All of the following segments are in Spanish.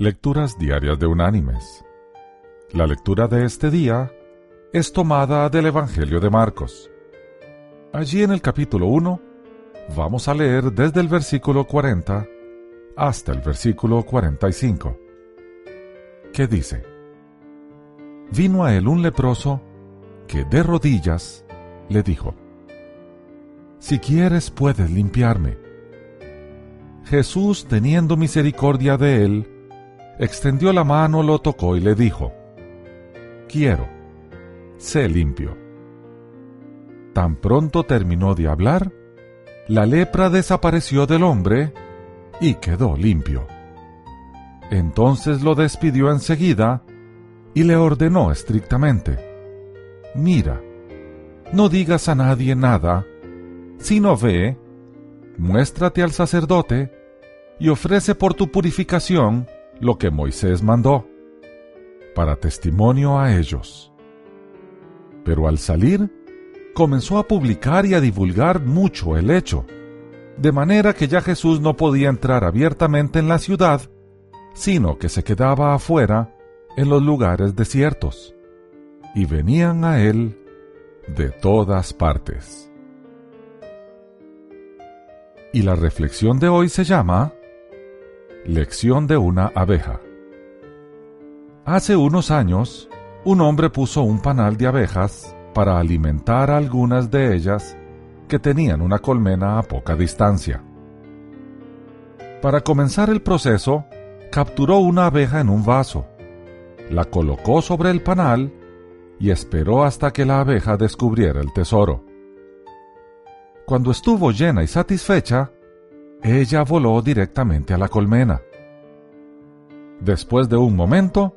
Lecturas Diarias de Unánimes. La lectura de este día es tomada del Evangelio de Marcos. Allí en el capítulo 1 vamos a leer desde el versículo 40 hasta el versículo 45, que dice, Vino a él un leproso que de rodillas le dijo, Si quieres puedes limpiarme. Jesús, teniendo misericordia de él, extendió la mano, lo tocó y le dijo, Quiero, sé limpio. Tan pronto terminó de hablar, la lepra desapareció del hombre y quedó limpio. Entonces lo despidió enseguida y le ordenó estrictamente, Mira, no digas a nadie nada, sino ve, muéstrate al sacerdote y ofrece por tu purificación lo que Moisés mandó, para testimonio a ellos. Pero al salir, comenzó a publicar y a divulgar mucho el hecho, de manera que ya Jesús no podía entrar abiertamente en la ciudad, sino que se quedaba afuera en los lugares desiertos, y venían a él de todas partes. Y la reflexión de hoy se llama Lección de una abeja. Hace unos años, un hombre puso un panal de abejas para alimentar a algunas de ellas que tenían una colmena a poca distancia. Para comenzar el proceso, capturó una abeja en un vaso, la colocó sobre el panal y esperó hasta que la abeja descubriera el tesoro. Cuando estuvo llena y satisfecha, ella voló directamente a la colmena. Después de un momento,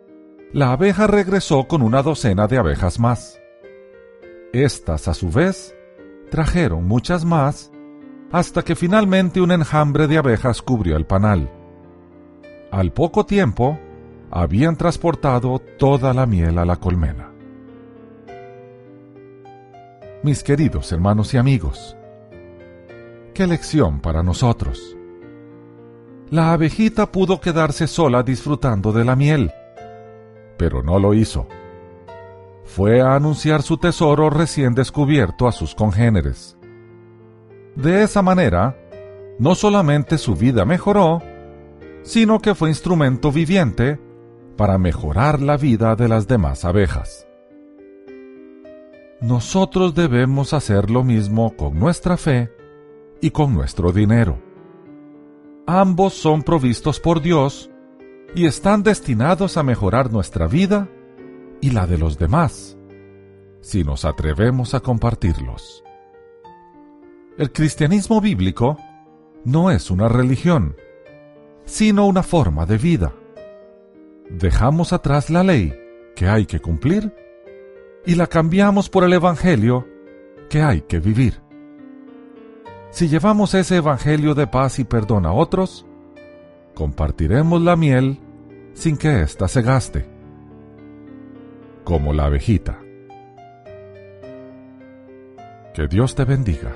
la abeja regresó con una docena de abejas más. Estas, a su vez, trajeron muchas más, hasta que finalmente un enjambre de abejas cubrió el panal. Al poco tiempo, habían transportado toda la miel a la colmena. Mis queridos hermanos y amigos, qué lección para nosotros. La abejita pudo quedarse sola disfrutando de la miel, pero no lo hizo. Fue a anunciar su tesoro recién descubierto a sus congéneres. De esa manera, no solamente su vida mejoró, sino que fue instrumento viviente para mejorar la vida de las demás abejas. Nosotros debemos hacer lo mismo con nuestra fe y con nuestro dinero. Ambos son provistos por Dios y están destinados a mejorar nuestra vida y la de los demás, si nos atrevemos a compartirlos. El cristianismo bíblico no es una religión, sino una forma de vida. Dejamos atrás la ley que hay que cumplir y la cambiamos por el Evangelio que hay que vivir. Si llevamos ese Evangelio de paz y perdón a otros, compartiremos la miel sin que ésta se gaste, como la abejita. Que Dios te bendiga.